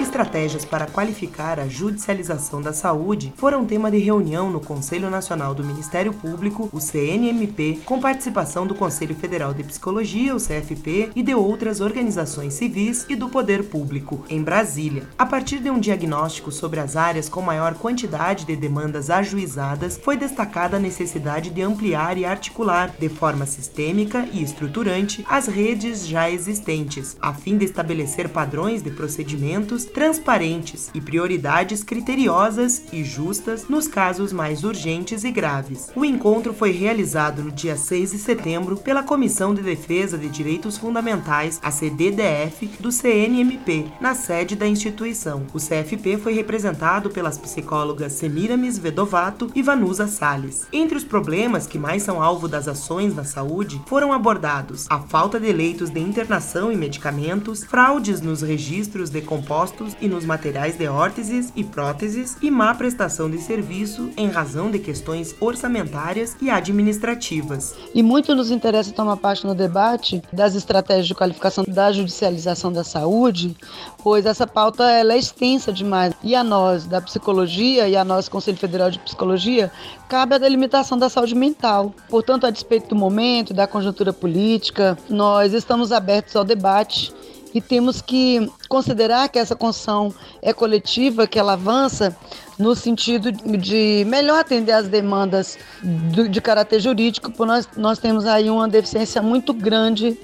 Estratégias para qualificar a judicialização da saúde foram tema de reunião no Conselho Nacional do Ministério Público, o CNMP, com participação do Conselho Federal de Psicologia, o CFP, e de outras organizações civis e do poder público, em Brasília. A partir de um diagnóstico sobre as áreas com maior quantidade de demandas ajuizadas, foi destacada a necessidade de ampliar e articular, de forma sistêmica e estruturante, as redes já existentes, a fim de estabelecer padrões de procedimentos transparentes e prioridades criteriosas e justas nos casos mais urgentes e graves. O encontro foi realizado no dia 6 de setembro pela Comissão de Defesa de Direitos Fundamentais, a CDDF, do CNMP, na sede da instituição. O CFP foi representado pelas psicólogas Semiramis Vedovato e Vanusa Salles. Entre os problemas que mais são alvo das ações na saúde foram abordados a falta de leitos de internação e medicamentos, fraudes nos registros de compostos e nos materiais de órteses e próteses e má prestação de serviço em razão de questões orçamentárias e administrativas. E muito nos interessa tomar parte no debate das estratégias de qualificação da judicialização da saúde, pois essa pauta ela é extensa demais. E a nós da psicologia e a nós Conselho Federal de Psicologia cabe a delimitação da saúde mental. Portanto, a despeito do momento, da conjuntura política, nós estamos abertos ao debate e temos que considerar que essa construção é coletiva, que ela avança no sentido de melhor atender às demandas de caráter jurídico, porque nós, nós temos aí uma deficiência muito grande,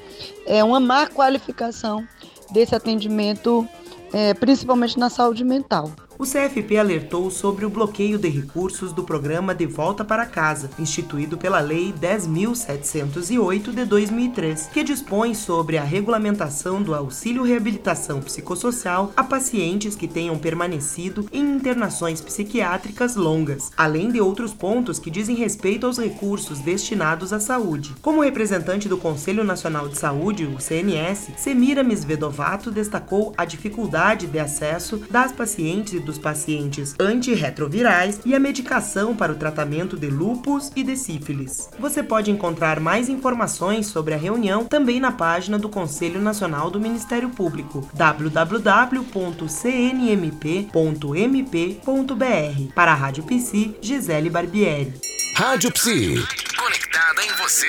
é uma má qualificação desse atendimento, é, principalmente na saúde mental o CFP alertou sobre o bloqueio de recursos do programa De Volta para Casa, instituído pela Lei 10.708 de 2003, que dispõe sobre a regulamentação do auxílio reabilitação psicossocial a pacientes que tenham permanecido em internações psiquiátricas longas, além de outros pontos que dizem respeito aos recursos destinados à saúde. Como representante do Conselho Nacional de Saúde, o CNS, Semira Misvedovato destacou a dificuldade de acesso das pacientes e dos pacientes antirretrovirais e a medicação para o tratamento de lúpus e de sífilis. Você pode encontrar mais informações sobre a reunião também na página do Conselho Nacional do Ministério Público, www.cnmp.mp.br. Para a Rádio Psi, Gisele Barbieri. Rádio Psi. Conectada em você.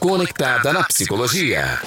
Conectada na psicologia.